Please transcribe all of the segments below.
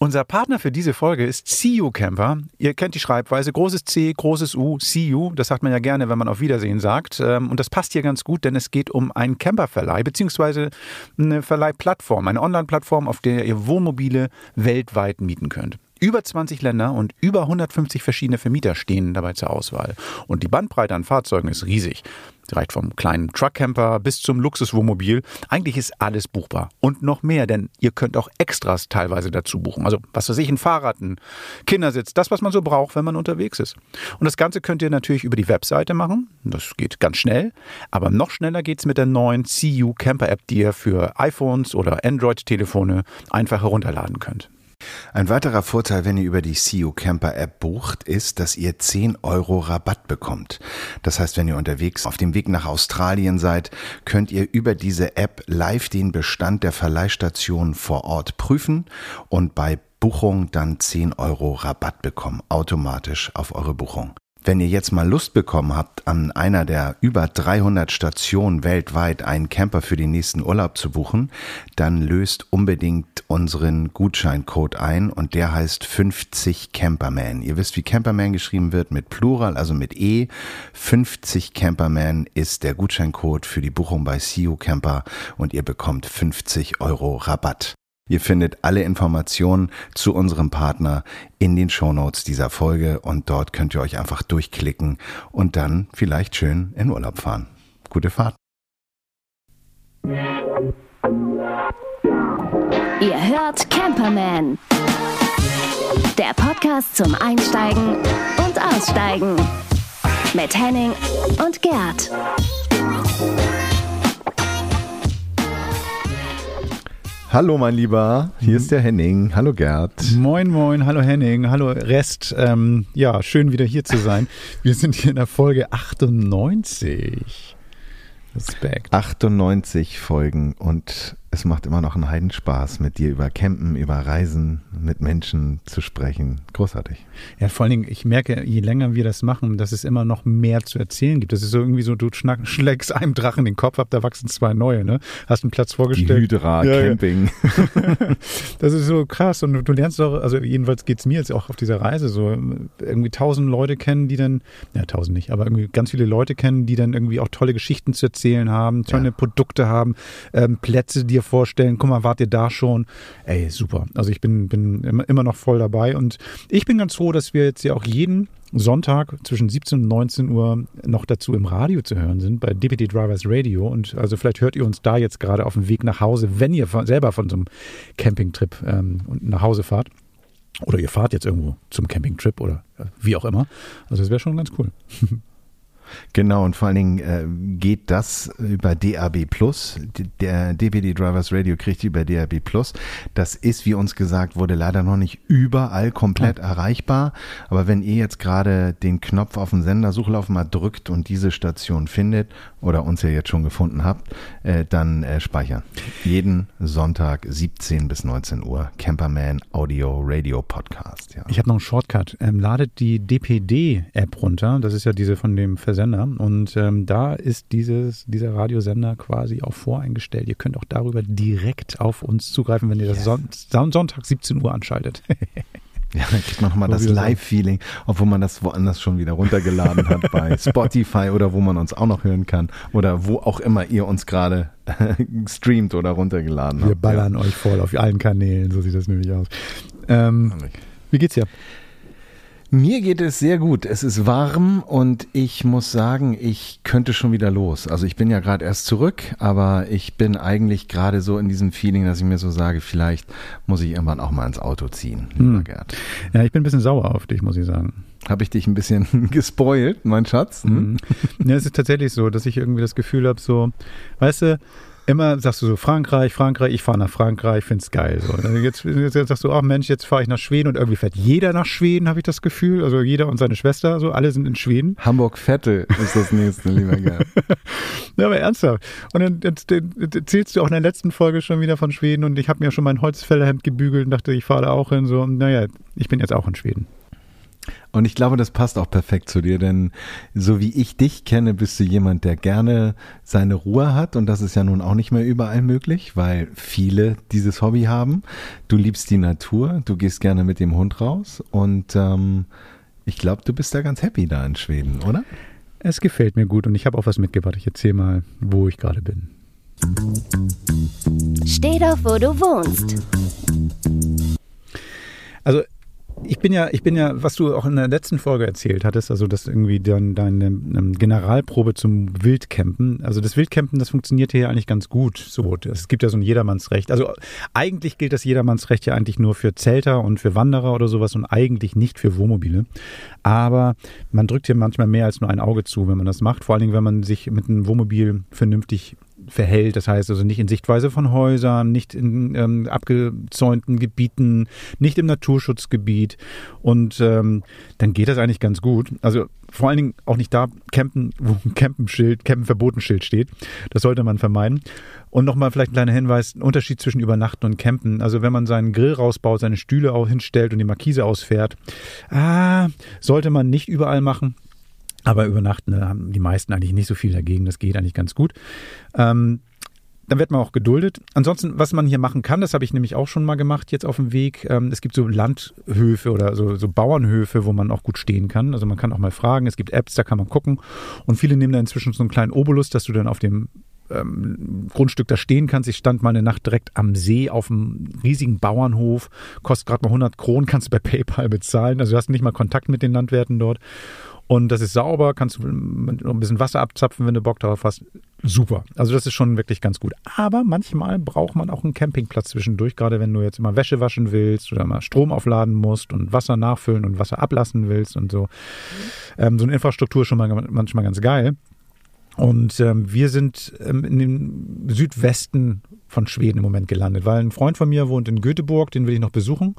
Unser Partner für diese Folge ist CU Camper. Ihr kennt die Schreibweise großes C, großes U, CU. Das sagt man ja gerne, wenn man auf Wiedersehen sagt. Ähm, und das passt hier ganz gut, denn es geht um einen Camperverleih beziehungsweise eine Verleihplattform, eine Online-Plattform, auf der ihr Wohnmobile weltweit mieten könnt. Über 20 Länder und über 150 verschiedene Vermieter stehen dabei zur Auswahl. Und die Bandbreite an Fahrzeugen ist riesig. Sie reicht vom kleinen Truckcamper bis zum Luxuswohnmobil. Eigentlich ist alles buchbar. Und noch mehr, denn ihr könnt auch Extras teilweise dazu buchen. Also, was weiß ich, ein Fahrrad, ein Kindersitz, das, was man so braucht, wenn man unterwegs ist. Und das Ganze könnt ihr natürlich über die Webseite machen. Das geht ganz schnell. Aber noch schneller geht's mit der neuen CU Camper App, die ihr für iPhones oder Android-Telefone einfach herunterladen könnt. Ein weiterer Vorteil, wenn ihr über die CU Camper App bucht, ist, dass ihr 10 Euro Rabatt bekommt. Das heißt, wenn ihr unterwegs auf dem Weg nach Australien seid, könnt ihr über diese App live den Bestand der Verleihstation vor Ort prüfen und bei Buchung dann 10 Euro Rabatt bekommen, automatisch auf eure Buchung. Wenn ihr jetzt mal Lust bekommen habt, an einer der über 300 Stationen weltweit einen Camper für den nächsten Urlaub zu buchen, dann löst unbedingt unseren Gutscheincode ein und der heißt 50 Camperman. Ihr wisst, wie Camperman geschrieben wird mit Plural, also mit E. 50 Camperman ist der Gutscheincode für die Buchung bei CU Camper und ihr bekommt 50 Euro Rabatt. Ihr findet alle Informationen zu unserem Partner in den Shownotes dieser Folge und dort könnt ihr euch einfach durchklicken und dann vielleicht schön in Urlaub fahren. Gute Fahrt. Ihr hört Camperman. Der Podcast zum Einsteigen und Aussteigen. Mit Henning und Gerd. Hallo mein Lieber, hier ist der Henning. Hallo Gerd. Moin, moin, hallo Henning, hallo Rest. Ähm, ja, schön wieder hier zu sein. Wir sind hier in der Folge 98. Respekt. 98 Folgen und es macht immer noch einen Heidenspaß, mit dir über Campen, über Reisen, mit Menschen zu sprechen. Großartig. Ja, vor allen Dingen, ich merke, je länger wir das machen, dass es immer noch mehr zu erzählen gibt. Das ist so irgendwie so, du schnack, schlägst einem Drachen den Kopf ab, da wachsen zwei neue, ne? Hast einen Platz vorgestellt. Die Hydra, ja, Camping. Ja. das ist so krass und du lernst doch, also jedenfalls geht's mir jetzt auch auf dieser Reise so, irgendwie tausend Leute kennen, die dann, ja, tausend nicht, aber irgendwie ganz viele Leute kennen, die dann irgendwie auch tolle Geschichten zu erzählen haben, tolle ja. Produkte haben, ähm, Plätze, die dir vorstellen, guck mal, wart ihr da schon? Ey, super. Also ich bin, bin immer noch voll dabei und ich bin ganz froh, dass wir jetzt ja auch jeden Sonntag zwischen 17 und 19 Uhr noch dazu im Radio zu hören sind, bei DPD Drivers Radio. Und also vielleicht hört ihr uns da jetzt gerade auf dem Weg nach Hause, wenn ihr von, selber von so einem Campingtrip ähm, nach Hause fahrt. Oder ihr fahrt jetzt irgendwo zum Campingtrip oder äh, wie auch immer. Also das wäre schon ganz cool. Genau, und vor allen Dingen äh, geht das über DAB Plus. Der DPD Drivers Radio kriegt über DAB Plus. Das ist, wie uns gesagt wurde, leider noch nicht überall komplett ja. erreichbar. Aber wenn ihr jetzt gerade den Knopf auf dem Sendersuchlauf mal drückt und diese Station findet oder uns ja jetzt schon gefunden habt, äh, dann äh, speichern. Jeden Sonntag 17 bis 19 Uhr Camperman Audio Radio Podcast. Ja. Ich habe noch einen Shortcut. Ähm, ladet die DPD-App runter. Das ist ja diese von dem Vers Sender. Und ähm, da ist dieses, dieser Radiosender quasi auch voreingestellt. Ihr könnt auch darüber direkt auf uns zugreifen, wenn ihr das Son Sonntag 17 Uhr anschaltet. Ja, dann kriegt man nochmal das Live-Feeling, obwohl man das woanders schon wieder runtergeladen hat, bei Spotify oder wo man uns auch noch hören kann oder wo auch immer ihr uns gerade streamt oder runtergeladen Wir habt. Wir ballern ja. euch voll auf allen Kanälen, so sieht das nämlich aus. Ähm, wie geht's dir? Mir geht es sehr gut. Es ist warm und ich muss sagen, ich könnte schon wieder los. Also ich bin ja gerade erst zurück, aber ich bin eigentlich gerade so in diesem Feeling, dass ich mir so sage, vielleicht muss ich irgendwann auch mal ins Auto ziehen, lieber hm. Gerd. Ja, ich bin ein bisschen sauer auf dich, muss ich sagen. Habe ich dich ein bisschen gespoilt, mein Schatz? Hm? Ja, es ist tatsächlich so, dass ich irgendwie das Gefühl habe, so, weißt du, immer sagst du so Frankreich, Frankreich, ich fahre nach Frankreich, find's geil. So. Jetzt, jetzt, sagst du, ach Mensch, jetzt fahre ich nach Schweden und irgendwie fährt jeder nach Schweden, habe ich das Gefühl. Also jeder und seine Schwester, so alle sind in Schweden. Hamburg-Vettel ist das nächste, lieber Gerd. ja, aber ernsthaft. Und dann, dann, dann erzählst du auch in der letzten Folge schon wieder von Schweden und ich habe mir schon mein Holzfällerhemd gebügelt und dachte, ich fahre da auch hin. So, naja, ich bin jetzt auch in Schweden. Und ich glaube, das passt auch perfekt zu dir, denn so wie ich dich kenne, bist du jemand, der gerne seine Ruhe hat und das ist ja nun auch nicht mehr überall möglich, weil viele dieses Hobby haben. Du liebst die Natur, du gehst gerne mit dem Hund raus und ähm, ich glaube, du bist da ganz happy da in Schweden, oder? Es gefällt mir gut und ich habe auch was mitgebracht. Ich erzähle mal, wo ich gerade bin. Steh doch, wo du wohnst. Also ich bin ja, ich bin ja, was du auch in der letzten Folge erzählt hattest, also das irgendwie dann deine ähm, Generalprobe zum Wildcampen. Also das Wildcampen, das funktioniert hier eigentlich ganz gut. So, es gibt ja so ein Jedermannsrecht. Also eigentlich gilt das Jedermannsrecht ja eigentlich nur für Zelter und für Wanderer oder sowas und eigentlich nicht für Wohnmobile. Aber man drückt hier manchmal mehr als nur ein Auge zu, wenn man das macht. Vor allen Dingen, wenn man sich mit einem Wohnmobil vernünftig verhält. Das heißt also nicht in Sichtweise von Häusern, nicht in ähm, abgezäunten Gebieten, nicht im Naturschutzgebiet. Und ähm, dann geht das eigentlich ganz gut. Also vor allen Dingen auch nicht da campen, wo ein Campenschild, Campenverbotenschild steht. Das sollte man vermeiden. Und nochmal vielleicht ein kleiner Hinweis, ein Unterschied zwischen Übernachten und Campen. Also wenn man seinen Grill rausbaut, seine Stühle auch hinstellt und die Markise ausfährt, ah, sollte man nicht überall machen. Aber übernachten haben die meisten eigentlich nicht so viel dagegen. Das geht eigentlich ganz gut. Ähm, dann wird man auch geduldet. Ansonsten, was man hier machen kann, das habe ich nämlich auch schon mal gemacht jetzt auf dem Weg. Ähm, es gibt so Landhöfe oder so, so Bauernhöfe, wo man auch gut stehen kann. Also man kann auch mal fragen. Es gibt Apps, da kann man gucken. Und viele nehmen da inzwischen so einen kleinen Obolus, dass du dann auf dem ähm, Grundstück da stehen kannst. Ich stand mal eine Nacht direkt am See auf einem riesigen Bauernhof. Kostet gerade mal 100 Kronen, kannst du bei PayPal bezahlen. Also du hast nicht mal Kontakt mit den Landwirten dort. Und das ist sauber, kannst du ein bisschen Wasser abzapfen, wenn du Bock darauf hast. Super. Also das ist schon wirklich ganz gut. Aber manchmal braucht man auch einen Campingplatz zwischendurch, gerade wenn du jetzt immer Wäsche waschen willst oder mal Strom aufladen musst und Wasser nachfüllen und Wasser ablassen willst und so. Ähm, so eine Infrastruktur ist schon mal manchmal ganz geil. Und ähm, wir sind ähm, in dem Südwesten von Schweden im Moment gelandet, weil ein Freund von mir wohnt in Göteborg, den will ich noch besuchen.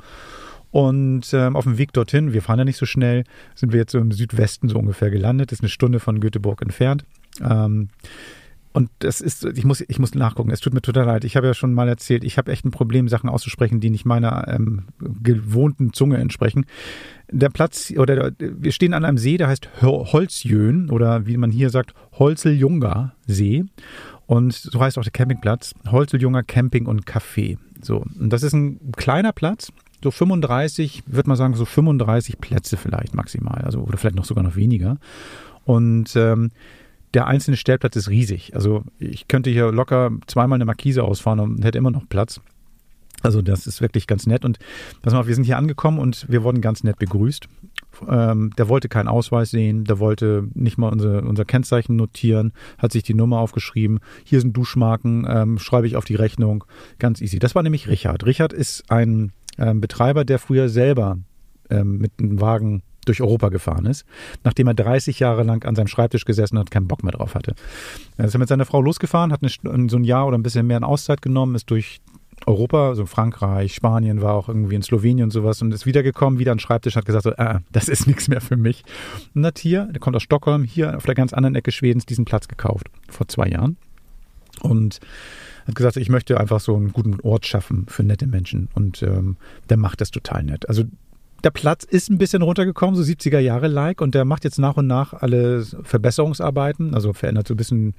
Und ähm, auf dem Weg dorthin, wir fahren ja nicht so schnell, sind wir jetzt so im Südwesten so ungefähr gelandet. Ist eine Stunde von Göteborg entfernt. Ähm, und das ist, ich muss, ich muss nachgucken. Es tut mir total leid. Ich habe ja schon mal erzählt, ich habe echt ein Problem, Sachen auszusprechen, die nicht meiner ähm, gewohnten Zunge entsprechen. Der Platz, oder wir stehen an einem See, der heißt Holzjön, oder wie man hier sagt, Holzeljunga See. Und so heißt auch der Campingplatz, Holzeljunger Camping und Café. So. Und das ist ein kleiner Platz so 35, würde man sagen, so 35 Plätze vielleicht maximal, also oder vielleicht noch sogar noch weniger. Und ähm, der einzelne Stellplatz ist riesig. Also ich könnte hier locker zweimal eine Markise ausfahren und hätte immer noch Platz. Also das ist wirklich ganz nett. Und pass mal, wir sind hier angekommen und wir wurden ganz nett begrüßt. Ähm, der wollte keinen Ausweis sehen, der wollte nicht mal unser, unser Kennzeichen notieren, hat sich die Nummer aufgeschrieben. Hier sind Duschmarken, ähm, schreibe ich auf die Rechnung. Ganz easy. Das war nämlich Richard. Richard ist ein ähm, Betreiber, der früher selber ähm, mit einem Wagen durch Europa gefahren ist, nachdem er 30 Jahre lang an seinem Schreibtisch gesessen hat, keinen Bock mehr drauf hatte. Er ist mit seiner Frau losgefahren, hat eine, so ein Jahr oder ein bisschen mehr in Auszeit genommen, ist durch Europa, also Frankreich, Spanien, war auch irgendwie in Slowenien und sowas und ist wiedergekommen, wieder an den Schreibtisch, hat gesagt, so, äh, das ist nichts mehr für mich. Und hat hier, der kommt aus Stockholm, hier auf der ganz anderen Ecke Schwedens diesen Platz gekauft, vor zwei Jahren. Und hat gesagt, ich möchte einfach so einen guten Ort schaffen für nette Menschen. Und ähm, der macht das total nett. Also der Platz ist ein bisschen runtergekommen, so 70er Jahre like, und der macht jetzt nach und nach alle Verbesserungsarbeiten, also verändert so ein bisschen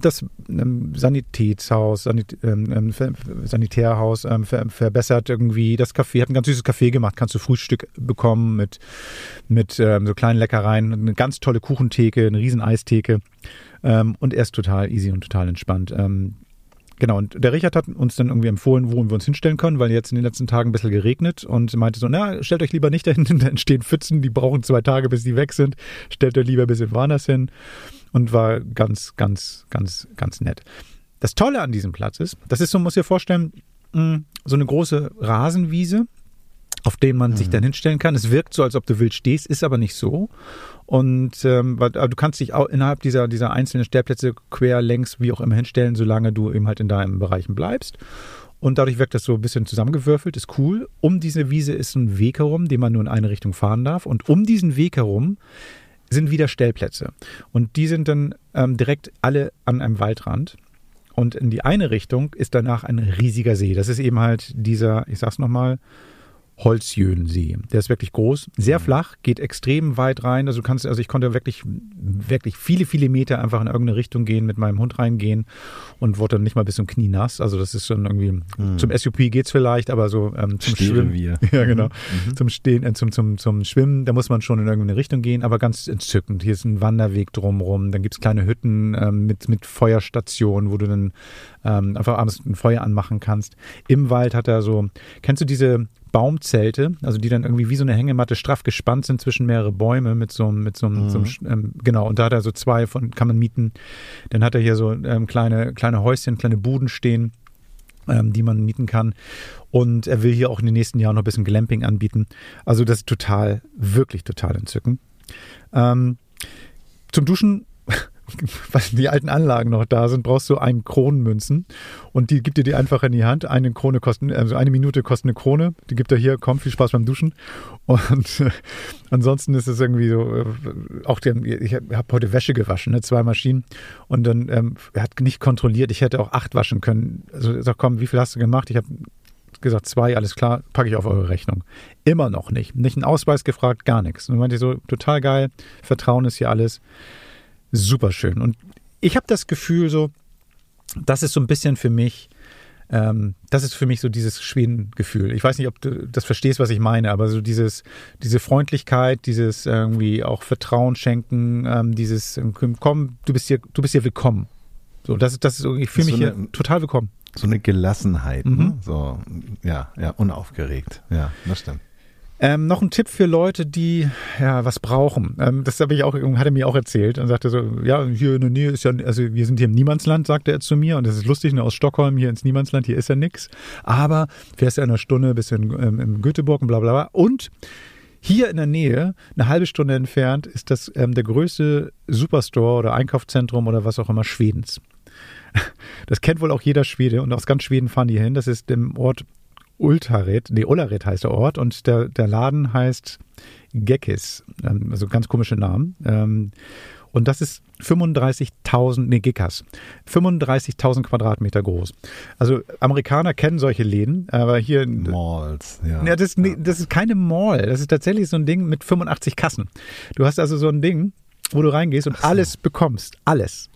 das ähm, Sanitätshaus, Sanit, ähm, ähm Sanitärhaus, ähm, ver, verbessert irgendwie das Café, hat ein ganz süßes Café gemacht, kannst du Frühstück bekommen mit, mit ähm, so kleinen Leckereien, eine ganz tolle Kuchentheke, eine riesen Eistheke. Ähm, und er ist total easy und total entspannt. Genau, und der Richard hat uns dann irgendwie empfohlen, wo wir uns hinstellen können, weil jetzt in den letzten Tagen ein bisschen geregnet und meinte so, na, stellt euch lieber nicht dahin, da entstehen Pfützen, die brauchen zwei Tage, bis die weg sind. Stellt euch lieber ein bisschen woanders hin. Und war ganz, ganz, ganz, ganz nett. Das Tolle an diesem Platz ist, das ist so, muss ihr vorstellen, mm, so eine große Rasenwiese, auf dem man mhm. sich dann hinstellen kann. Es wirkt so, als ob du wild stehst, ist aber nicht so. Und ähm, weil, du kannst dich auch innerhalb dieser, dieser einzelnen Stellplätze quer, längs, wie auch immer hinstellen, solange du eben halt in deinem Bereichen bleibst. Und dadurch wirkt das so ein bisschen zusammengewürfelt, ist cool. Um diese Wiese ist ein Weg herum, den man nur in eine Richtung fahren darf. Und um diesen Weg herum sind wieder Stellplätze. Und die sind dann ähm, direkt alle an einem Waldrand. Und in die eine Richtung ist danach ein riesiger See. Das ist eben halt dieser, ich sag's nochmal, Holzjöhensee. Der ist wirklich groß, sehr flach, geht extrem weit rein. Also du kannst, also ich konnte wirklich, wirklich viele, viele Meter einfach in irgendeine Richtung gehen, mit meinem Hund reingehen und wurde dann nicht mal bis zum Knie nass. Also das ist schon irgendwie, Mhm. zum SUP geht's vielleicht, aber so ähm, zum Schwimmen. Stehrevier. Ja, genau. Zum Stehen, äh, zum, zum, zum Schwimmen, da muss man schon in irgendeine Richtung gehen, aber ganz entzückend. Hier ist ein Wanderweg drumrum, dann gibt's kleine Hütten ähm, mit, mit Feuerstationen, wo du dann ähm, einfach abends ein Feuer anmachen kannst. Im Wald hat er so, kennst du diese Baumzelte, also die dann irgendwie wie so eine Hängematte straff gespannt sind zwischen mehrere Bäume mit so, einem- mit so, einem- so einem, ähm, genau, und da hat er so zwei von, kann man mieten. Dann hat er hier so ähm, kleine, kleine Häuschen, kleine Buden stehen ähm, die man mieten kann. Und er will hier auch in den nächsten Jahren noch ein bisschen Glamping anbieten. Also das ist total, wirklich total entzückend. Ähm, zum Duschen, weil die alten Anlagen noch da sind, brauchst du einen Kronenmünzen und die gibt dir die einfach in die Hand. Eine Krone kostet, also eine Minute kostet eine Krone. Die gibt er hier, komm, viel Spaß beim Duschen. Und äh, ansonsten ist es irgendwie so, äh, auch der, ich habe hab heute Wäsche gewaschen, ne, zwei Maschinen. Und dann, ähm, er hat nicht kontrolliert, ich hätte auch acht waschen können. Also er sagt, komm, wie viel hast du gemacht? Ich habe gesagt, zwei, alles klar, packe ich auf eure Rechnung. Immer noch nicht. Nicht einen Ausweis gefragt, gar nichts. Und dann meinte ich so, total geil, Vertrauen ist hier alles. Super schön. Und ich habe das Gefühl so, das ist so ein bisschen für mich, ähm, das ist für mich so dieses Schweden-Gefühl. Ich weiß nicht, ob du das verstehst, was ich meine, aber so dieses, diese Freundlichkeit, dieses irgendwie auch Vertrauen schenken, ähm, dieses, ähm, komm, du bist hier, du bist hier willkommen. So, das ist, das ist, ich fühle So mich hier eine- total willkommen. So eine Gelassenheit, Mhm. ne? So, ja, ja, unaufgeregt. Ja, das stimmt. Ähm, noch ein Tipp für Leute, die ja was brauchen. Ähm, das habe ich auch, hat er mir auch erzählt und sagte so, ja, hier in der Nähe ist ja, also wir sind hier im Niemandsland, sagte er zu mir und das ist lustig, ne, aus Stockholm hier ins Niemandsland, hier ist ja nix. Aber fährst ja in einer Stunde bis in, ähm, in Göteborg und bla bla bla. Und hier in der Nähe, eine halbe Stunde entfernt, ist das ähm, der größte Superstore oder Einkaufszentrum oder was auch immer Schwedens. Das kennt wohl auch jeder Schwede und aus ganz Schweden fahren die hin. Das ist im Ort Ultaret, nee, Ullared heißt der Ort und der, der Laden heißt Geckis, ähm, also ganz komische Namen. Ähm, und das ist 35.000, nee, Gikas, 35.000 Quadratmeter groß. Also Amerikaner kennen solche Läden, aber hier Malls, ja. ja, das, nee, das ist keine Mall. Das ist tatsächlich so ein Ding mit 85 Kassen. Du hast also so ein Ding, wo du reingehst und alles bekommst. Alles.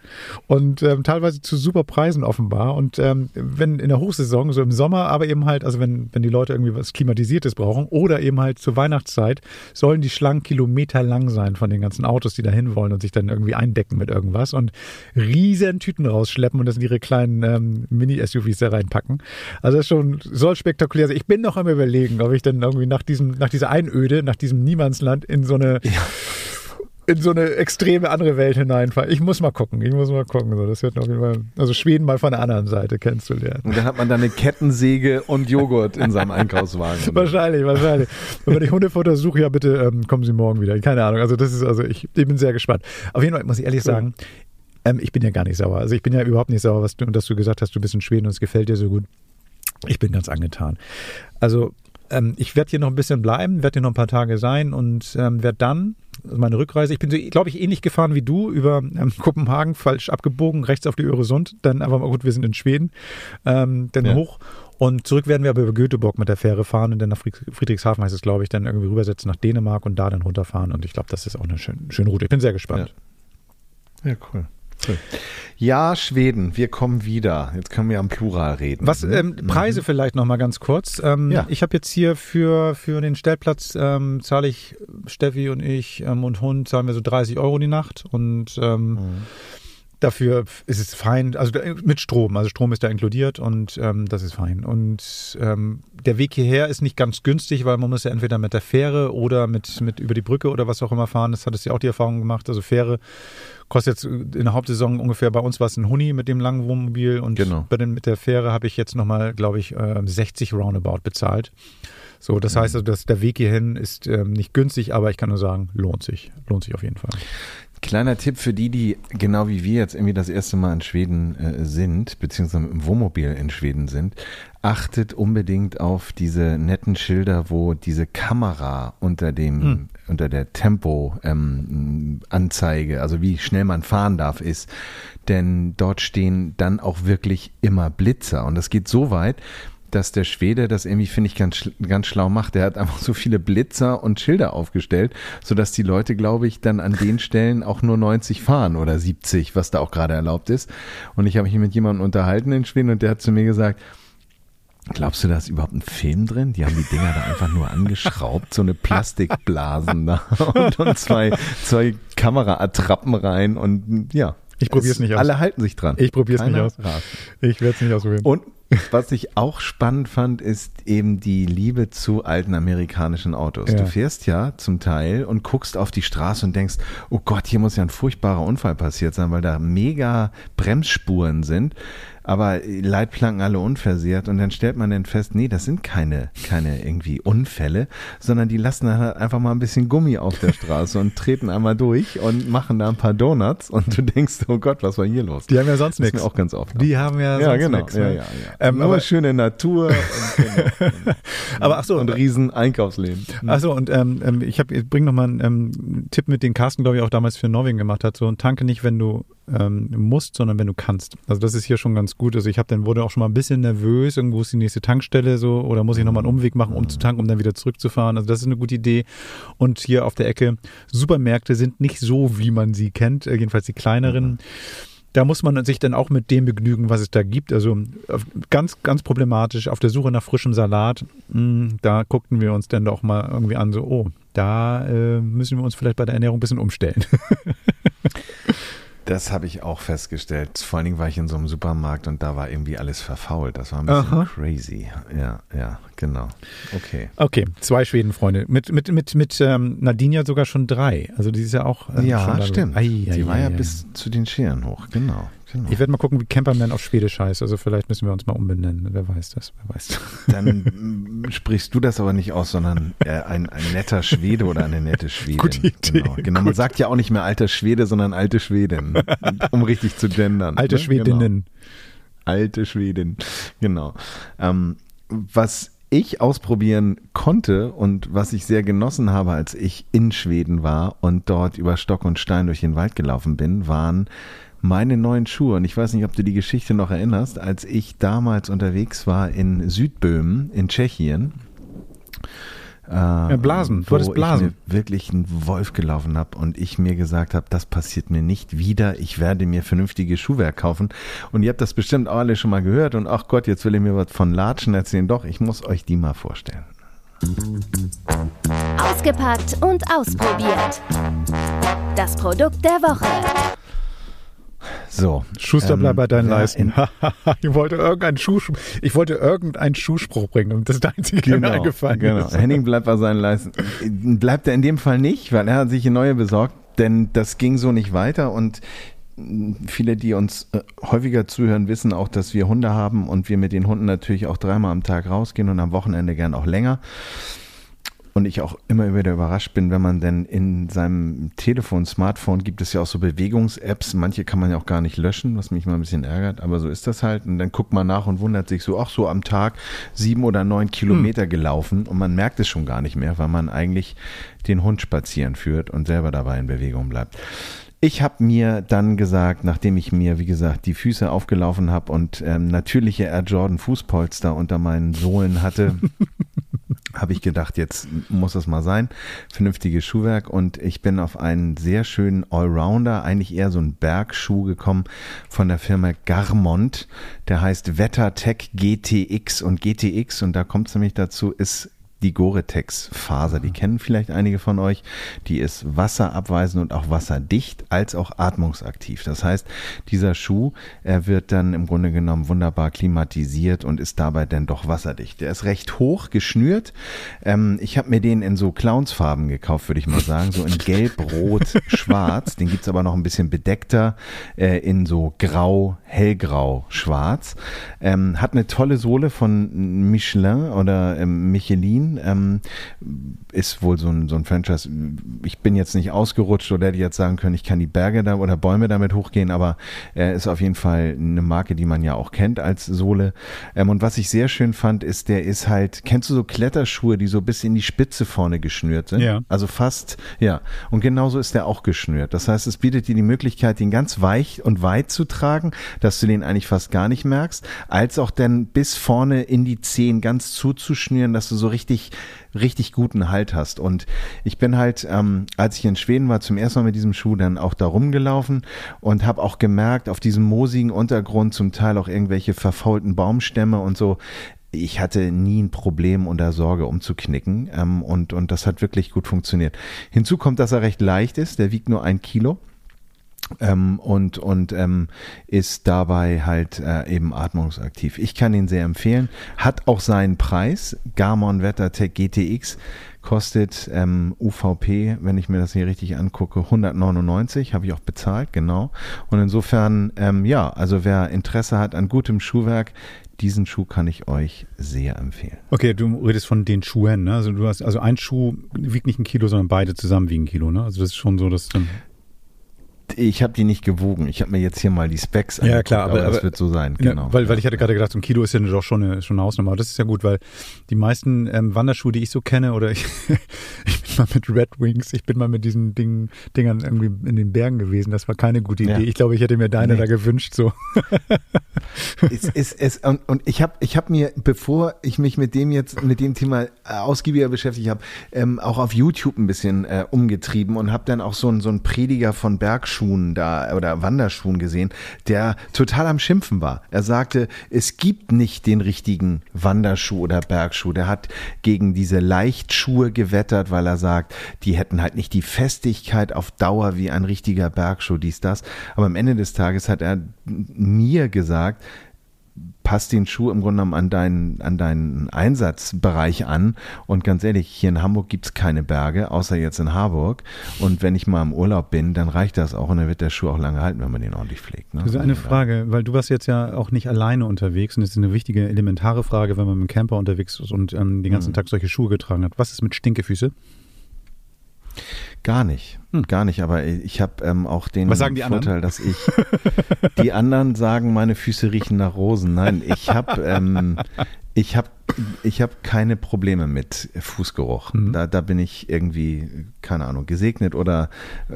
Und ähm, teilweise zu super Preisen offenbar. Und ähm, wenn in der Hochsaison, so im Sommer, aber eben halt, also wenn, wenn die Leute irgendwie was Klimatisiertes brauchen oder eben halt zur Weihnachtszeit, sollen die Schlangen kilometerlang sein von den ganzen Autos, die da hin wollen und sich dann irgendwie eindecken mit irgendwas und riesen Tüten rausschleppen und das in ihre kleinen ähm, Mini-SUVs da reinpacken. Also das ist schon, soll spektakulär sein. Ich bin noch am überlegen, ob ich dann irgendwie nach diesem, nach dieser Einöde, nach diesem Niemandsland in so eine in so eine extreme andere Welt hineinfallen. Ich muss mal gucken, ich muss mal gucken. So, das wird auf jeden Fall, also Schweden mal von der anderen Seite kennenzulernen. Und dann hat man da eine Kettensäge und Joghurt in seinem Einkaufswagen. Wahrscheinlich, wahrscheinlich. Und wenn ich Hundefutter suche, ja bitte ähm, kommen Sie morgen wieder. Keine Ahnung. Also das ist, also ich, ich bin sehr gespannt. Auf jeden Fall muss ich ehrlich sagen, ähm, ich bin ja gar nicht sauer. Also ich bin ja überhaupt nicht sauer, was du, dass du gesagt hast, du bist in Schweden und es gefällt dir so gut. Ich bin ganz angetan. Also ähm, ich werde hier noch ein bisschen bleiben, werde hier noch ein paar Tage sein und ähm, werde dann meine Rückreise, ich bin so, glaube ich, ähnlich gefahren wie du über ähm, Kopenhagen, falsch abgebogen, rechts auf die Öresund, dann aber gut, wir sind in Schweden, ähm, dann Ja. hoch und zurück werden wir aber über Göteborg mit der Fähre fahren und dann nach Fried- Friedrichshafen heißt es, glaube ich, dann irgendwie rübersetzen nach Dänemark und da dann runterfahren und ich glaube, das ist auch eine schöne, schöne Route. Ich bin sehr gespannt. Ja, cool. Cool. Ja, Schweden, wir kommen wieder. Jetzt können wir am Plural reden. Was ähm, Preise vielleicht noch mal ganz kurz. Ähm, Ja. Ich habe jetzt hier für für den Stellplatz ähm, zahle ich Steffi und ich ähm, und Hund zahlen wir so 30 Euro die Nacht und ähm, Mhm. Dafür ist es fein. Also mit Strom, also Strom ist da inkludiert und ähm, das ist fein. Und ähm, der Weg hierher ist nicht ganz günstig, weil man muss ja entweder mit der Fähre oder mit mit über die Brücke oder was auch immer fahren. Das hattest du ja auch die Erfahrung gemacht. Also Fähre kostet jetzt in der Hauptsaison ungefähr bei uns war es ein Huni mit dem langen Wohnmobil und Genau. bei den, mit der Fähre habe ich jetzt nochmal, glaube ich, äh, 60 Roundabout bezahlt. So, das heißt also, dass der Weg hierhin ist ähm, nicht günstig, aber ich kann nur sagen, lohnt sich. Lohnt sich auf jeden Fall. Kleiner Tipp für die, die genau wie wir jetzt irgendwie das erste Mal in Schweden äh, sind, beziehungsweise im Wohnmobil in Schweden sind, achtet unbedingt auf diese netten Schilder, wo diese Kamera unter dem, Hm. unter der Tempo ähm, also wie schnell man fahren darf, ist. Denn dort stehen dann auch wirklich immer Blitzer. Und das geht so weit, dass der Schwede das irgendwie, finde ich, ganz, ganz schlau macht. Der hat einfach so viele Blitzer und Schilder aufgestellt, sodass die Leute, glaube ich, dann an den Stellen auch nur 90 fahren oder 70, was da auch gerade erlaubt ist. Und ich habe mich mit jemandem unterhalten in Schweden und der hat zu mir gesagt, Glaubst du, da ist überhaupt ein Film drin? Die haben die Dinger da einfach nur angeschraubt, so eine Plastikblasen da und, und zwei, zwei Kameraattrappen rein und ja. Ich probiere es nicht aus. Alle halten sich dran. Ich probiere es nicht aus. Rast. Ich werde es nicht ausprobieren. Und was ich auch spannend fand, ist eben die Liebe zu alten amerikanischen Autos. Ja. Du fährst ja zum Teil und guckst auf die Straße und denkst, oh Gott, hier muss ja ein furchtbarer Unfall passiert sein, weil da mega Bremsspuren sind aber Leitplanken alle unversehrt und dann stellt man dann fest, nee, das sind keine, keine irgendwie Unfälle, sondern die lassen halt einfach mal ein bisschen Gummi auf der Straße und treten einmal durch und machen da ein paar Donuts und du denkst, oh Gott, was war hier los? Die haben ja sonst nichts. auch ganz oft. Die haben ja, ja, sonst genau. nichts. Ja, ne? ja, ja. Ähm, aber- schöne Natur und, genau. Aber ach so, und riesen Einkaufsleben. Achso, und ähm, ähm, ich, hab- ich bringe nochmal einen ähm, Tipp mit, den Carsten, glaube ich, auch damals für Norwegen gemacht hat. So, tanke nicht, wenn du ähm, musst, sondern wenn du kannst. Also das ist hier schon ganz gut. Also ich habe dann wurde auch schon mal ein bisschen nervös, irgendwo ist die nächste Tankstelle so oder muss ich nochmal einen Umweg machen, um zu tanken, um dann wieder zurückzufahren. Also das ist eine gute Idee. Und hier auf der Ecke, Supermärkte sind nicht so, wie man sie kennt, äh, jedenfalls die kleineren. Da muss man sich dann auch mit dem begnügen, was es da gibt. Also ganz, ganz problematisch auf der Suche nach frischem Salat. mh, Da guckten wir uns dann doch mal irgendwie an, so, oh, da äh, müssen wir uns vielleicht bei der Ernährung ein bisschen umstellen. Das habe ich auch festgestellt. Vor allen Dingen war ich in so einem Supermarkt und da war irgendwie alles verfault. Das war ein bisschen Aha. crazy. Ja, ja, genau. Okay. Okay, zwei Schwedenfreunde. Mit, mit, mit, mit ähm, Nadine ja sogar schon drei. Also die ist ja auch. schon ja, stimmt. Ei, Die ei, war ja bis zu den Scheren hoch. Genau. Genau. Ich werde mal gucken, wie Camperman auf Schwedisch heißt. Also vielleicht müssen wir uns mal umbenennen. Wer weiß das? Wer weiß das? Dann mm, sprichst du das aber nicht aus, sondern äh, ein, ein netter Schwede oder eine nette Schwedin. Gute Idee, Genau, genau. man sagt ja auch nicht mehr alter Schwede, sondern alte Schwedin, um richtig zu gendern. Alte ne? Schwedinnen. Genau. Alte Schwedin, genau. Ähm, was ich ausprobieren konnte und was ich sehr genossen habe, als ich in Schweden war und dort über Stock und Stein durch den Wald gelaufen bin, waren meine neuen Schuhe. Und ich weiß nicht, ob du die Geschichte noch erinnerst, als ich damals unterwegs war in Südböhmen in Tschechien. Äh, Blasen. Du wo hattest Blasen. ich mir wirklich einen Wolf gelaufen habe und ich mir gesagt habe, das passiert mir nicht wieder. Ich werde mir vernünftige Schuhwerk kaufen. Und ihr habt das bestimmt auch alle schon mal gehört. Und ach Gott, jetzt will ich mir was von Latschen erzählen. Doch, ich muss euch die mal vorstellen. Ausgepackt und ausprobiert. Das Produkt der Woche. So. Schuster, ähm, bleib bei deinen Leisten. ich wollte irgendeinen Schuh, ich wollte irgendeinen Schuhspruch bringen und das ist der einzige, der mir eingefallen genau. ist. Henning bleibt bei seinen Leisten. Bleibt er in dem Fall nicht, weil er hat sich eine neue besorgt, denn das ging so nicht weiter und viele, die uns äh, häufiger zuhören, wissen auch, dass wir Hunde haben und wir mit den Hunden natürlich auch dreimal am Tag rausgehen und am Wochenende gern auch länger. Und ich auch immer wieder überrascht bin, wenn man denn in seinem Telefon, Smartphone gibt es ja auch so Bewegungs-Apps. Manche kann man ja auch gar nicht löschen, was mich mal ein bisschen ärgert, aber so ist das halt. Und dann guckt man nach und wundert sich so, ach so am Tag sieben oder neun Kilometer gelaufen und man merkt es schon gar nicht mehr, weil man eigentlich den Hund spazieren führt und selber dabei in Bewegung bleibt. Ich habe mir dann gesagt, nachdem ich mir, wie gesagt, die Füße aufgelaufen habe und ähm, natürliche Air Jordan Fußpolster unter meinen Sohlen hatte, habe ich gedacht, jetzt muss es mal sein. Vernünftiges Schuhwerk und ich bin auf einen sehr schönen Allrounder, eigentlich eher so einen Bergschuh gekommen von der Firma Garmont. Der heißt WetterTech GTX und GTX und da kommt es nämlich dazu, ist die Gore-Tex-Faser. Die kennen vielleicht einige von euch. Die ist wasserabweisend und auch wasserdicht, als auch atmungsaktiv. Das heißt, dieser Schuh, er wird dann im Grunde genommen wunderbar klimatisiert und ist dabei dann doch wasserdicht. Der ist recht hoch geschnürt. Ähm, ich habe mir den in so Clownsfarben gekauft, würde ich mal sagen. So in gelb, rot, schwarz. Den gibt's aber noch ein bisschen bedeckter äh, in so grau, hellgrau, schwarz. Ähm, hat eine tolle Sohle von Michelin oder ähm, Michelin Ähm, ist wohl so ein, so ein Franchise. Ich bin jetzt nicht ausgerutscht oder hätte jetzt sagen können, ich kann die Berge da oder Bäume damit hochgehen, aber er ist auf jeden Fall eine Marke, die man ja auch kennt als Sohle. Ähm, und was ich sehr schön fand, ist, der ist halt, kennst du so Kletterschuhe, die so bis in die Spitze vorne geschnürt sind? Ja. Also fast, ja. Und genauso ist der auch geschnürt. Das heißt, es bietet dir die Möglichkeit, den ganz weich und weit zu tragen, dass du den eigentlich fast gar nicht merkst, als auch dann bis vorne in die Zehen ganz zuzuschnüren, dass du so richtig richtig guten Halt hast. Und ich bin halt, ähm, als ich in Schweden war, zum ersten Mal mit diesem Schuh dann auch da rumgelaufen und habe auch gemerkt, auf diesem moosigen Untergrund zum Teil auch irgendwelche verfaulten Baumstämme und so. Ich hatte nie ein Problem oder Sorge umzuknicken ähm, und, und das hat wirklich gut funktioniert. Hinzu kommt, dass er recht leicht ist, der wiegt nur ein Kilo. Ähm, und und ähm, ist dabei halt äh, eben atmungsaktiv. Ich kann ihn sehr empfehlen. Hat auch seinen Preis. Garmon WetterTech GTX kostet ähm, UVP, wenn ich mir das hier richtig angucke, 199. Habe ich auch bezahlt, genau. Und insofern, ähm, ja, also wer Interesse hat an gutem Schuhwerk, diesen Schuh kann ich euch sehr empfehlen. Okay, du redest von den Schuhen, ne? Also du hast, also ein Schuh wiegt nicht ein Kilo, sondern beide zusammen wiegen ein Kilo, ne? Also das ist schon so, dass dann ich habe die nicht gewogen. Ich habe mir jetzt hier mal die Specs Ja, klar, aber, das aber- wird so sein, Ja, genau. weil, weil ich hatte gerade gedacht, so ein Kilo ist ja doch schon eine, schon eine Hausnummer. Aber das ist ja gut, weil die meisten ähm, Wanderschuhe, die ich so kenne, oder ich, ich bin mal mit Red Wings, ich bin mal mit diesen Dingen, Dingern irgendwie in den Bergen gewesen. Das war keine gute Idee. Ja. Ich glaube, ich hätte mir deine Nee. da gewünscht. So. es, es, es, und, und ich habe ich hab mir, bevor ich mich mit dem jetzt, mit dem Thema äh, ausgiebiger beschäftigt habe, ähm, auch auf YouTube ein bisschen äh, umgetrieben und habe dann auch so einen so einen Prediger von Bergschuhen da oder Wanderschuhen gesehen, der total am Schimpfen war. Er sagte, es gibt nicht den richtigen Wanderschuh oder Bergschuh. Der hat gegen diese Leichtschuhe gewettert, weil er sagt, die hätten halt nicht die Festigkeit auf Dauer wie ein richtiger Bergschuh, dies, das. Aber am Ende des Tages hat er mir gesagt, passt den Schuh im Grunde genommen an deinen, an deinen Einsatzbereich an. Und ganz ehrlich, hier in Hamburg gibt's keine Berge, außer jetzt in Harburg. Und wenn ich mal im Urlaub bin, dann reicht das auch und dann wird der Schuh auch lange halten, wenn man den ordentlich pflegt. Ne? Also eine Frage, weil du warst jetzt ja auch nicht alleine unterwegs und das ist eine wichtige, elementare Frage, wenn man mit dem Camper unterwegs ist und ähm, den ganzen Mhm. Tag solche Schuhe getragen hat. Was ist mit Stinkefüße? Gar nicht, gar nicht. Aber ich habe ähm, auch den Hm. Was sagen die anderen? Vorteil, dass ich. die anderen sagen, meine Füße riechen nach Rosen. Nein, ich habe ähm, ich habe ich habe keine Probleme mit Fußgeruch. Mhm. Da, da bin ich irgendwie, keine Ahnung, gesegnet oder äh,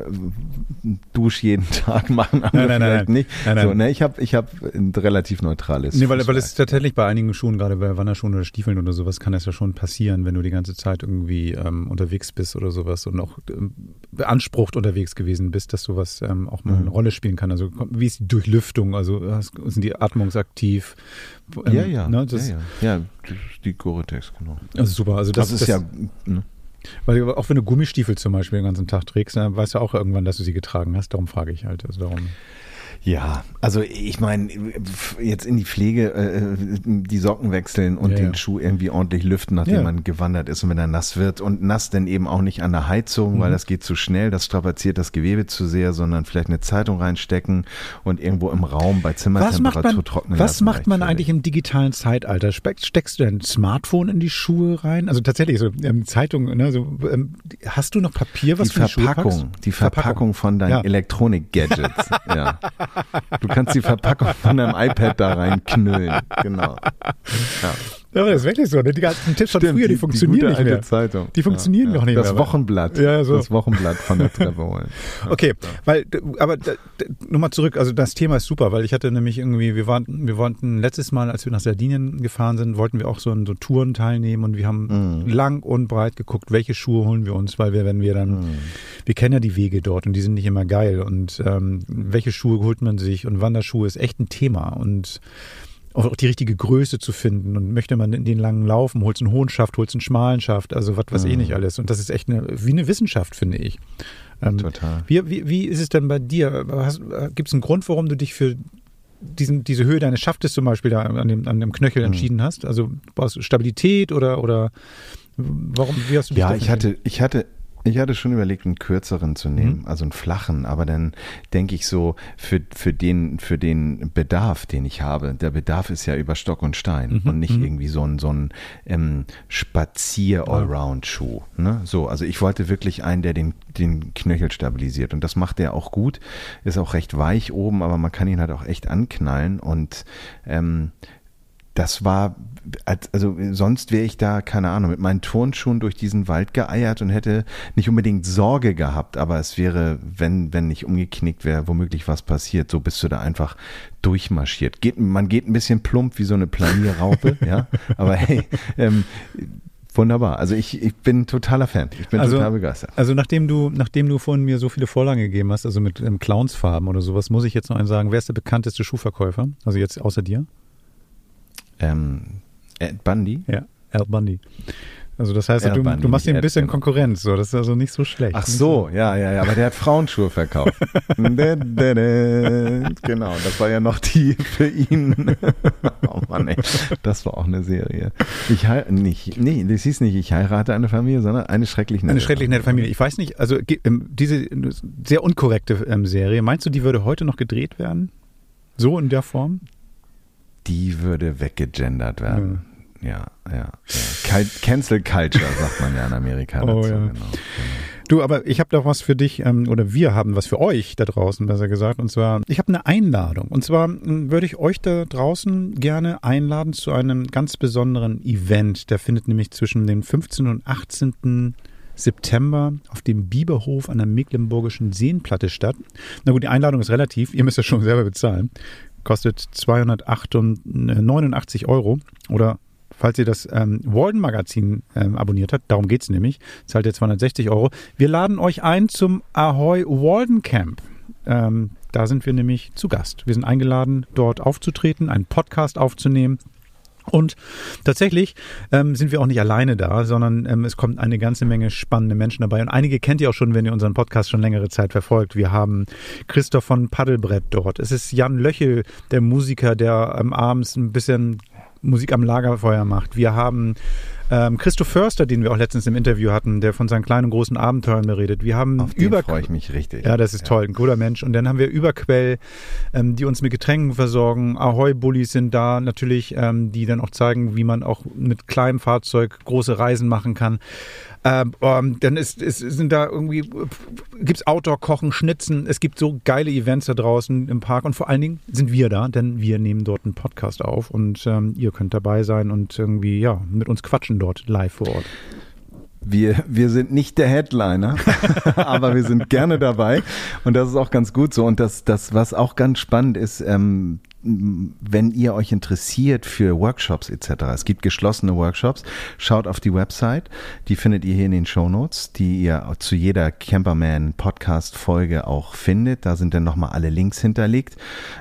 dusch jeden Tag machen andere Nein, nein, nein, vielleicht nein. nicht. Nein, nein. So, ne, ich habe ich hab ein relativ neutrales. Nee, weil, weil es tatsächlich bei einigen Schuhen, gerade bei Wanderschuhen oder Stiefeln oder sowas, kann das ja schon passieren, wenn du die ganze Zeit irgendwie ähm, unterwegs bist oder sowas und auch ähm, beansprucht unterwegs gewesen bist, dass sowas ähm, auch mal eine Mhm. Rolle spielen kann. Also wie ist die Durchlüftung? Also sind die atmungsaktiv? Ähm, ja, ja, Ne, das, ja, ja, ja, die- Gore-Tex, genau. Also super. Also das, Das, ist ja, ne? Weil auch wenn du Gummistiefel zum Beispiel den ganzen Tag trägst, dann weißt du auch irgendwann, dass du sie getragen hast. Darum frage ich halt. Also darum. Ja, also ich meine, jetzt in die Pflege äh, die Socken wechseln und Ja, den ja. Schuh irgendwie ordentlich lüften, nachdem Ja. man gewandert ist und wenn er nass wird. Und nass dann eben auch nicht an der Heizung, Mhm. weil das geht zu schnell, das strapaziert das Gewebe zu sehr, sondern vielleicht eine Zeitung reinstecken und irgendwo im Raum bei Was Zimmertemperatur macht man, trocknen was macht man eigentlich im digitalen Zeitalter? Steckst du dein Smartphone in die Schuhe rein? Also tatsächlich, so ähm, Zeitung, ne, so, ähm, hast du noch Papier, was die du in die Schuhe packst? Verpackung, die Verpackung von deinen. Elektronik-Gadgets. ja. Du kannst die Verpackung von deinem iPad da reinknüllen. Genau. Ja. Ja, aber das ist wirklich so. Ne? Die ganzen Tipps von Stimmt, früher, die, funktionieren gute nicht mehr. Zeitung. Die funktionieren doch nicht das mehr. Wochenblatt. Ja, ja, so. Das Wochenblatt von der Treppe holen. Okay, weil, aber nochmal zurück, also das Thema ist super, weil ich hatte nämlich irgendwie, wir waren, wir wollten letztes Mal, als wir nach Sardinien gefahren sind, wollten wir auch so an so Touren teilnehmen und wir haben Mhm. lang und breit geguckt, welche Schuhe holen wir uns, weil wir, wenn wir dann, Mhm. wir kennen ja die Wege dort und die sind nicht immer geil und ähm, welche Schuhe holt man sich und Wanderschuhe ist echt ein Thema und auch die richtige Größe zu finden und möchte man in den langen laufen, holst einen hohen Schaft, holst einen schmalen Schaft, also was weiß eh Mhm. nicht alles und das ist echt eine, wie eine Wissenschaft, finde ich. Ähm, Total. wie, wie, wie ist es denn bei dir? Gibt es einen Grund, warum du dich für diesen, diese Höhe deines Schaftes zum Beispiel da an dem, an dem Knöchel Mhm. entschieden hast? Also brauchst du Stabilität oder, oder warum, wie hast du dich Ja, ich hatte, ich hatte, Ich hatte schon überlegt, einen kürzeren zu nehmen, Mhm. also einen flachen, aber dann denke ich so, für, für, den, für den Bedarf, den ich habe, der Bedarf ist ja über Stock und Stein Mhm, und nicht mhm. irgendwie so ein, so ein ähm, Spazier-Allround-Schuh. Ne? So, also ich wollte wirklich einen, der den, den Knöchel stabilisiert und das macht der auch gut, ist auch recht weich oben, aber man kann ihn halt auch echt anknallen und ähm, das war, als- also sonst wäre ich da, keine Ahnung, mit meinen Turnschuhen durch diesen Wald geeiert und hätte nicht unbedingt Sorge gehabt, aber es wäre, wenn, wenn ich umgeknickt wäre, womöglich was passiert. So bist du da einfach durchmarschiert. Geht, man geht ein bisschen plump wie so eine Planierraupe, ja, aber hey, ähm, wunderbar. Also ich, ich bin totaler Fan. Ich bin Also- total begeistert. Also nachdem du, nachdem du vorhin mir so viele Vorlagen gegeben hast, also mit ähm, Clownsfarben oder sowas, muss ich jetzt noch einen sagen, wer ist der bekannteste Schuhverkäufer? Also jetzt außer dir? Ähm, Ed Bundy? Ja, Al Bundy. Also das heißt, du, du machst ihm ein bisschen genau. Konkurrenz, so. Das ist also nicht so schlecht. Ach so, ja, ja, ja, aber der hat Frauenschuhe verkauft. Genau, das war ja noch die für ihn. oh Mann, ey, das war auch eine Serie. Ich nicht, nee, das hieß nicht, ich heirate eine Familie, sondern eine schrecklich nette. Eine schrecklich nette Familie. Ich weiß nicht, also ähm, diese sehr unkorrekte ähm, Serie, meinst du, die würde heute noch gedreht werden? So in der Form? Die würde weggegendert werden. Ja, ja. ja. Cal- Cancel Culture, sagt man ja in Amerika Oh, dazu. ja. Genau, genau. Du, aber ich habe doch was für dich, ähm, oder wir haben was für euch da draußen, besser gesagt. Und zwar, ich habe eine Einladung. Und zwar ähm, würde ich euch da draußen gerne einladen zu einem ganz besonderen Event. Der findet nämlich zwischen dem 15. und 18. September auf dem Bieberhof an der Mecklenburgischen Seenplatte statt. Na gut, die Einladung ist relativ. Ihr müsst das schon selber bezahlen. Kostet 289 Euro oder falls ihr das ähm, Walden Magazin ähm, abonniert habt, darum geht's nämlich, zahlt ihr 260 Euro. Wir laden euch ein zum Ahoy Walden Camp. Ähm, da sind wir nämlich zu Gast. Wir sind eingeladen, dort aufzutreten, einen Podcast aufzunehmen. Und tatsächlich ähm, sind wir auch nicht alleine da, sondern ähm, es kommt eine ganze Menge spannende Menschen dabei. Und einige kennt ihr auch schon, wenn ihr unseren Podcast schon längere Zeit verfolgt. Wir haben Christoph von Paddelbrett dort. Es ist Jan Löchel, der Musiker, der ähm, abends ein bisschen Musik am Lagerfeuer macht. Wir haben ähm, Christoph Förster, den wir auch letztens im Interview hatten, der von seinen kleinen und großen Abenteuern beredet. Wir haben Auf über freue ich mich richtig. ja, das ist toll, ein cooler Mensch. Und dann haben wir Überquell, ähm, die uns mit Getränken versorgen. Ahoi-Bullies sind da natürlich, ähm, die dann auch zeigen, wie man auch mit kleinem Fahrzeug große Reisen machen kann. Ähm, ähm, dann ist, ist, sind da irgendwie, gibt's Outdoor-Kochen, Schnitzen. Es gibt so geile Events da draußen im Park. Und vor allen Dingen sind wir da, denn wir nehmen dort einen Podcast auf. Und ähm, ihr könnt dabei sein und irgendwie, ja, mit uns quatschen dort live vor Ort. Wir, wir sind nicht der Headliner, aber wir sind gerne dabei und das ist auch ganz gut so. Und das, das was auch ganz spannend ist, ähm, wenn ihr euch interessiert für Workshops etc., es gibt geschlossene Workshops, schaut auf die Website, die findet ihr hier in den Show Notes, die ihr zu jeder Camperman Podcast Folge auch findet. Da sind dann nochmal alle Links hinterlegt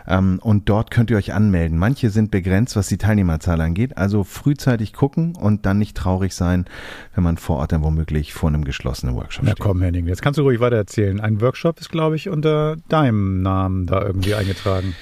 ähm, und dort könnt ihr euch anmelden. Manche sind begrenzt, was die Teilnehmerzahl angeht, also frühzeitig gucken und dann nicht traurig sein, wenn man vor Ort dann womöglich vor einem geschlossenen Workshop Na steht. komm, Henning, jetzt kannst du ruhig weiter erzählen. Ein Workshop ist, glaube ich, unter deinem Namen da irgendwie eingetragen.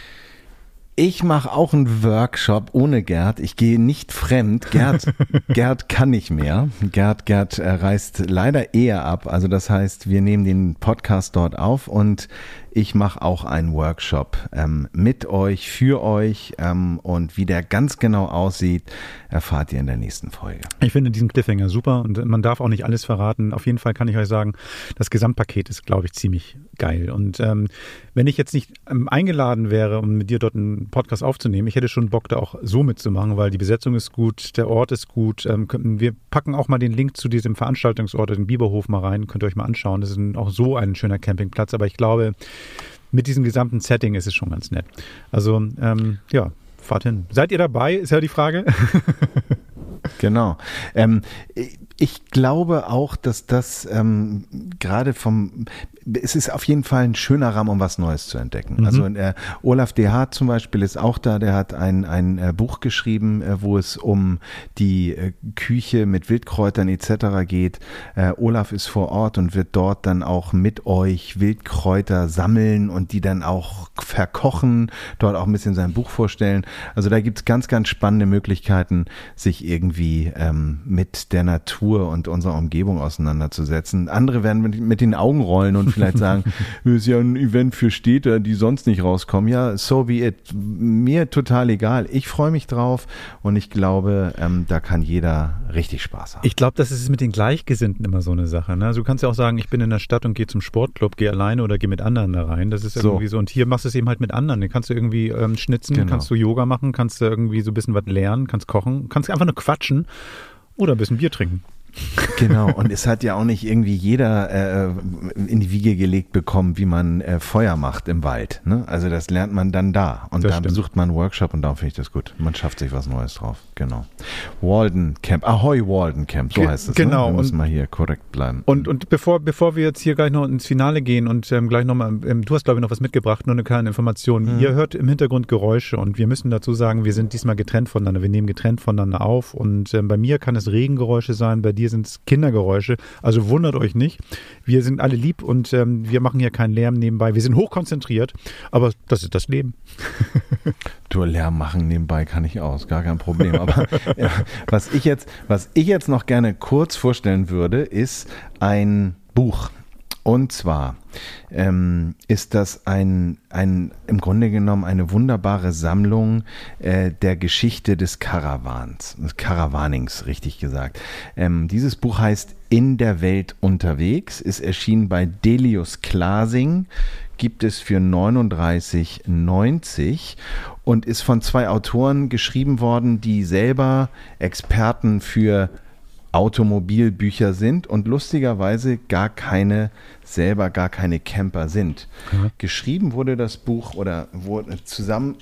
Ich mache auch einen Workshop ohne Gerd. Ich gehe nicht fremd. Gerd, Gerd kann nicht mehr. Gerd, Gerd äh, reist leider eher ab. Also das heißt, wir nehmen den Podcast dort auf und ich mache auch einen Workshop ähm, mit euch, für euch ähm, und wie der ganz genau aussieht, erfahrt ihr in der nächsten Folge. Ich finde diesen Cliffhanger super und man darf auch nicht alles verraten. Auf jeden Fall kann ich euch sagen, das Gesamtpaket ist, glaube ich, ziemlich geil. Und ähm, wenn ich jetzt nicht ähm, eingeladen wäre, um mit dir dort einen Podcast aufzunehmen, ich hätte schon Bock, da auch so mitzumachen, weil die Besetzung ist gut, der Ort ist gut. Ähm, wir packen auch mal den Link zu diesem Veranstaltungsort, den Biberhof, mal rein. Könnt ihr euch mal anschauen. Das ist auch so ein schöner Campingplatz. Aber ich glaube, mit diesem gesamten Setting ist es schon ganz nett. Also, ähm, ja, fahrt hin. Seid ihr dabei, ist ja die Frage. Genau. Ähm, ich glaube auch, dass das ähm, gerade vom, es ist auf jeden Fall ein schöner Rahmen, um was Neues zu entdecken. Mhm. Also äh, Olaf DH zum Beispiel ist auch da, der hat ein, ein äh, Buch geschrieben, äh, wo es um die äh, Küche mit Wildkräutern etc. geht. Äh, Olaf ist vor Ort und wird dort dann auch mit euch Wildkräuter sammeln und die dann auch verkochen, dort auch ein bisschen sein Buch vorstellen. Also da gibt's ganz, ganz spannende Möglichkeiten, sich irgendwie ähm, mit der Natur und unserer Umgebung auseinanderzusetzen. Andere werden mit, mit den Augen rollen und vielleicht sagen, ist ja ein Event für Städte, die sonst nicht rauskommen. Ja, so be it. Mir total egal. Ich freue mich drauf und ich glaube, ähm, da kann jeder richtig Spaß haben. Ich glaube, das ist mit den Gleichgesinnten immer so eine Sache. Ne? Also du kannst ja auch sagen, ich bin in der Stadt und gehe zum Sportclub, gehe alleine oder gehe mit anderen da rein. Das ist so. irgendwie so. Und hier machst du es eben halt mit anderen. Dann kannst du irgendwie ähm, schnitzen, genau. kannst du Yoga machen, kannst du irgendwie so ein bisschen was lernen, kannst kochen, kannst einfach nur quatschen oder ein bisschen Bier trinken. Genau, und es hat ja auch nicht irgendwie jeder äh, in die Wiege gelegt bekommen, wie man äh, Feuer macht im Wald. Ne? Also das lernt man dann da. Und das da besucht man einen Workshop und da finde ich das gut. Man schafft sich was Neues drauf. Genau. Walden Camp, Ahoy Walden Camp, so heißt es. Ne? Genau. Ne? Wir müssen mal hier korrekt bleiben. Und, und bevor, bevor wir jetzt hier gleich noch ins Finale gehen und ähm, gleich nochmal, ähm, du hast glaube ich noch was mitgebracht, nur eine kleine Information. Mhm. Ihr hört im Hintergrund Geräusche und wir müssen dazu sagen, wir sind diesmal getrennt voneinander. Wir nehmen getrennt voneinander auf und ähm, bei mir kann es Regengeräusche sein, bei dir sind es Kindergeräusche. Geräusche. Also wundert euch nicht. Wir sind alle lieb und ähm, wir machen hier keinen Lärm nebenbei. Wir sind hochkonzentriert, aber das ist das Leben. du Lärm machen nebenbei kann ich aus, gar kein Problem. Aber ja, was ich jetzt, was ich jetzt noch gerne kurz vorstellen würde, ist ein Buch. Und zwar ähm, ist das ein, ein, im Grunde genommen eine wunderbare Sammlung äh, der Geschichte des Karawans, des Karawanings, richtig gesagt. Ähm, dieses Buch heißt In der Welt unterwegs, ist erschienen bei Delius Klasing, gibt es für 39,90 und ist von zwei Autoren geschrieben worden, die selber Experten für Automobilbücher sind und lustigerweise gar keine, selber gar keine Camper sind. Mhm. Geschrieben wurde das Buch oder wurde zusammen,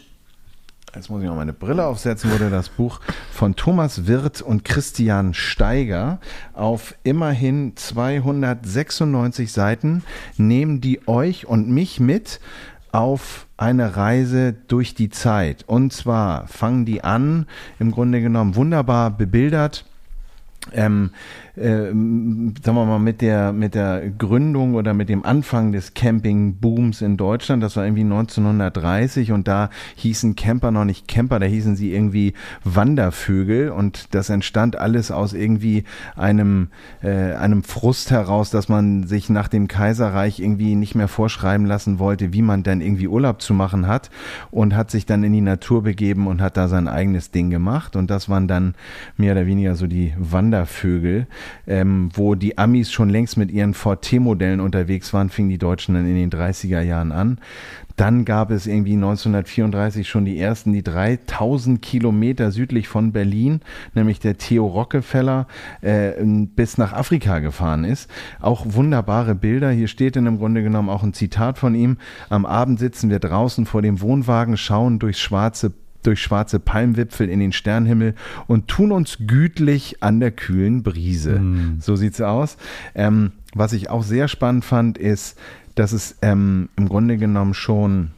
jetzt muss ich noch meine Brille aufsetzen, wurde das Buch von Thomas Wirth und Christian Steiger auf immerhin 296 Seiten, nehmen die euch und mich mit auf eine Reise durch die Zeit. Und zwar fangen die an, im Grunde genommen wunderbar bebildert ähm, äh, sagen wir mal, mit der, mit der Gründung oder mit dem Anfang des Campingbooms in Deutschland, das war irgendwie 1930 und da hießen Camper noch nicht Camper, da hießen sie irgendwie Wandervögel und das entstand alles aus irgendwie einem, äh, einem Frust heraus, dass man sich nach dem Kaiserreich irgendwie nicht mehr vorschreiben lassen wollte, wie man denn irgendwie Urlaub zu machen hat und hat sich dann in die Natur begeben und hat da sein eigenes Ding gemacht und das waren dann mehr oder weniger so die Wandervögel ähm, wo die Amis schon längst mit ihren Ford T-Modellen unterwegs waren, fingen die Deutschen dann in den 30er Jahren an. Dann gab es irgendwie 1934 schon die ersten, die 3000 Kilometer südlich von Berlin, nämlich der Theo Rockefeller, äh, bis nach Afrika gefahren ist. Auch wunderbare Bilder. Hier steht in im Grunde genommen auch ein Zitat von ihm. Am Abend sitzen wir draußen vor dem Wohnwagen, schauen durchs schwarze durch schwarze Palmwipfel in den Sternhimmel und tun uns gütlich an der kühlen Brise. Mm. So sieht's aus. Ähm, was ich auch sehr spannend fand, ist, dass es ähm, im Grunde genommen schon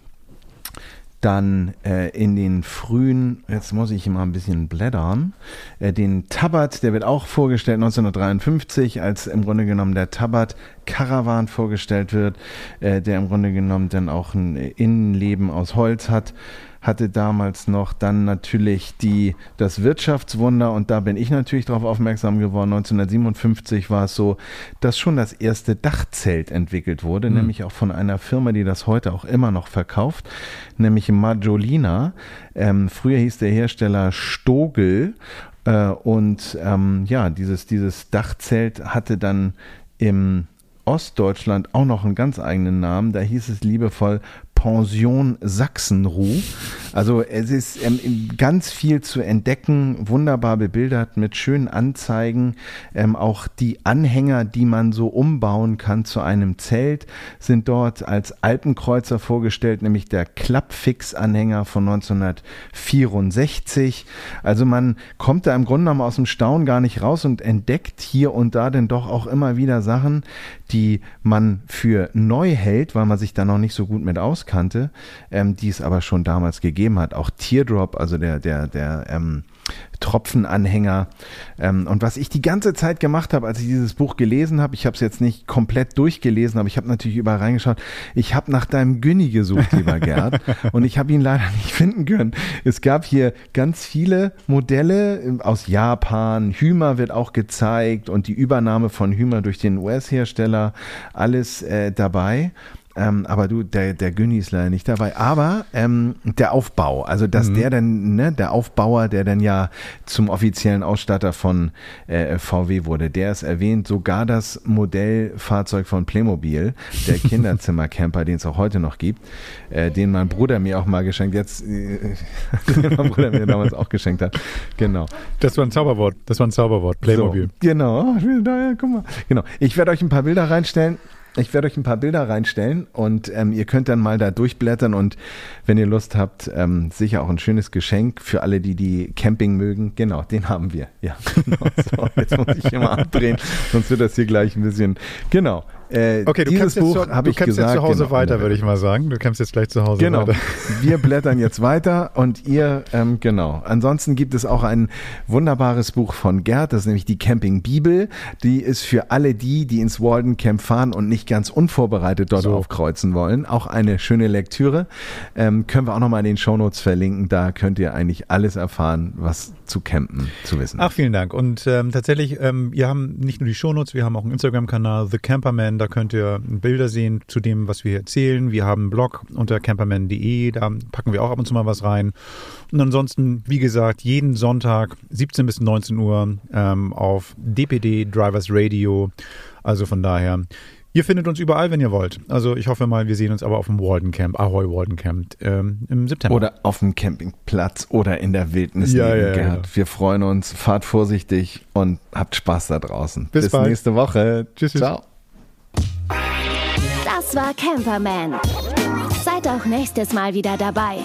dann äh, in den frühen, jetzt muss ich mal ein bisschen blättern, äh, den Tabat, der wird auch vorgestellt 1953, als im Grunde genommen der Tabat Caravan vorgestellt wird, äh, der im Grunde genommen dann auch ein Innenleben aus Holz hat hatte damals noch dann natürlich die, das Wirtschaftswunder und da bin ich natürlich darauf aufmerksam geworden. 1957 war es so, dass schon das erste Dachzelt entwickelt wurde, mhm. nämlich auch von einer Firma, die das heute auch immer noch verkauft, nämlich Majolina. Ähm, früher hieß der Hersteller Stogel äh, und ähm, ja, dieses, dieses Dachzelt hatte dann im Ostdeutschland auch noch einen ganz eigenen Namen. Da hieß es liebevoll Pension Sachsenruh. Also es ist ähm, ganz viel zu entdecken, wunderbar bebildert mit schönen Anzeigen. Ähm, auch die Anhänger, die man so umbauen kann zu einem Zelt, sind dort als Alpenkreuzer vorgestellt, nämlich der Klappfix-Anhänger von 1964. Also man kommt da im Grunde genommen aus dem Staunen gar nicht raus und entdeckt hier und da denn doch auch immer wieder Sachen, die man für neu hält, weil man sich da noch nicht so gut mit auskannte, ähm, die es aber schon damals gegeben hat. Auch Teardrop, also der, der, der, ähm, Tropfenanhänger. Ähm, und was ich die ganze Zeit gemacht habe, als ich dieses Buch gelesen habe, ich habe es jetzt nicht komplett durchgelesen, aber ich habe natürlich überall reingeschaut. Ich habe nach deinem Günni gesucht, lieber Gerd, und ich habe ihn leider nicht finden können. Es gab hier ganz viele Modelle äh, aus Japan. Hümer wird auch gezeigt und die Übernahme von Hümer durch den US-Hersteller, alles äh, dabei. Ähm, aber du, der, der Günni ist leider nicht dabei. Aber ähm, der Aufbau, also dass mhm. der dann, ne, der Aufbauer, der dann ja zum offiziellen Ausstatter von äh, VW wurde, der ist erwähnt, sogar das Modellfahrzeug von Playmobil, der Kinderzimmercamper, den es auch heute noch gibt, äh, den mein Bruder mir auch mal geschenkt, jetzt, äh, den mein Bruder mir damals auch geschenkt hat. Genau. Das war ein Zauberwort, das war ein Zauberwort, Playmobil. So, genau, guck mal. Genau. Ich werde euch ein paar Bilder reinstellen. Ich werde euch ein paar Bilder reinstellen und ähm, ihr könnt dann mal da durchblättern und wenn ihr Lust habt, ähm, sicher auch ein schönes Geschenk für alle, die die Camping mögen. Genau, den haben wir. Ja, genau. So, jetzt muss ich immer abdrehen, sonst wird das hier gleich ein bisschen. Genau. Äh, okay, du dieses Buch habe ich gesagt. jetzt zu Hause genau, weiter, würde ich mal sagen. Du kämpfst jetzt gleich zu Hause genau. weiter. Wir blättern jetzt weiter und ihr, ähm, genau. Ansonsten gibt es auch ein wunderbares Buch von Gerd, das ist nämlich die Camping Bibel. Die ist für alle die, die ins Walden Camp fahren und nicht ganz unvorbereitet dort so. aufkreuzen wollen, auch eine schöne Lektüre. Ähm, können wir auch nochmal in den Shownotes verlinken. Da könnt ihr eigentlich alles erfahren, was zu campen zu wissen. Ach, vielen Dank. Und ähm, tatsächlich, ähm, wir haben nicht nur die Shownotes, wir haben auch einen Instagram-Kanal, The Camperman. Da könnt ihr Bilder sehen zu dem, was wir hier erzählen. Wir haben einen Blog unter camperman.de. Da packen wir auch ab und zu mal was rein. Und ansonsten, wie gesagt, jeden Sonntag 17 bis 19 Uhr ähm, auf DPD Drivers Radio. Also von daher, Ihr findet uns überall, wenn ihr wollt. Also ich hoffe mal, wir sehen uns aber auf dem Walden Camp, Ahoy Walden Camp ähm, im September. Oder auf dem Campingplatz oder in der Wildnis ja, neben ja, Gerd. Ja. Wir freuen uns, fahrt vorsichtig und habt Spaß da draußen. Bis, Bis nächste Woche. Tschüss. Ciao. Das war Camperman. Seid auch nächstes Mal wieder dabei.